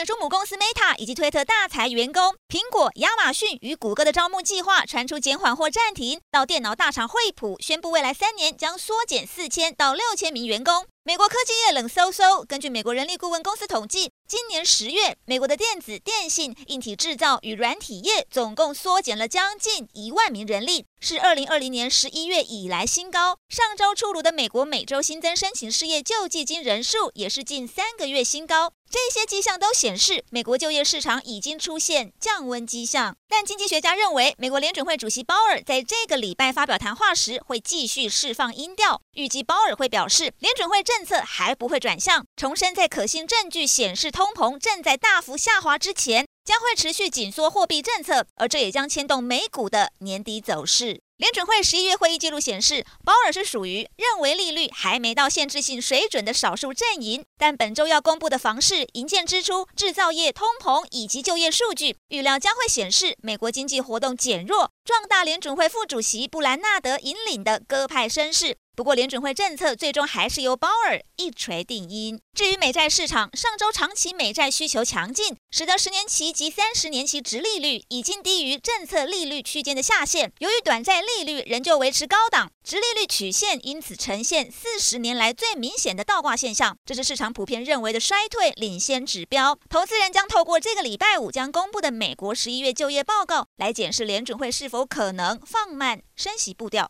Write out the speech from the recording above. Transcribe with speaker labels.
Speaker 1: 脸书母公司 Meta 以及推特大裁员工，苹果、亚马逊与谷歌的招募计划传出减缓或暂停，到电脑大厂惠普宣布未来三年将缩减四千到六千名员工。美国科技业冷飕飕。根据美国人力顾问公司统计，今年十月，美国的电子、电信、硬体制造与软体业总共缩减了将近一万名人力，是二零二零年十一月以来新高。上周出炉的美国每周新增申请失业救济金人数也是近三个月新高。这些迹象都显示，美国就业市场已经出现降温迹象。但经济学家认为，美国联准会主席鲍尔在这个礼拜发表谈话时会继续释放音调，预计鲍尔会表示，联准会政策还不会转向，重申在可信证据显示通膨正在大幅下滑之前，将会持续紧缩货币政策，而这也将牵动美股的年底走势。联准会十一月会议记录显示，鲍尔是属于认为利率还没到限制性水准的少数阵营。但本周要公布的房市、营建支出、制造业通膨以及就业数据，预料将会显示美国经济活动减弱，壮大联准会副主席布兰纳德引领的鸽派声势。不过，联准会政策最终还是由鲍尔一锤定音。至于美债市场，上周长期美债需求强劲，使得十年期及三十年期殖利率已经低于政策利率区间的下限。由于短债利率仍旧维持高档，殖利率曲线因此呈现四十年来最明显的倒挂现象，这是市场普遍认为的衰退领先指标。投资人将透过这个礼拜五将公布的美国十一月就业报告来检视联准会是否可能放慢升息步调。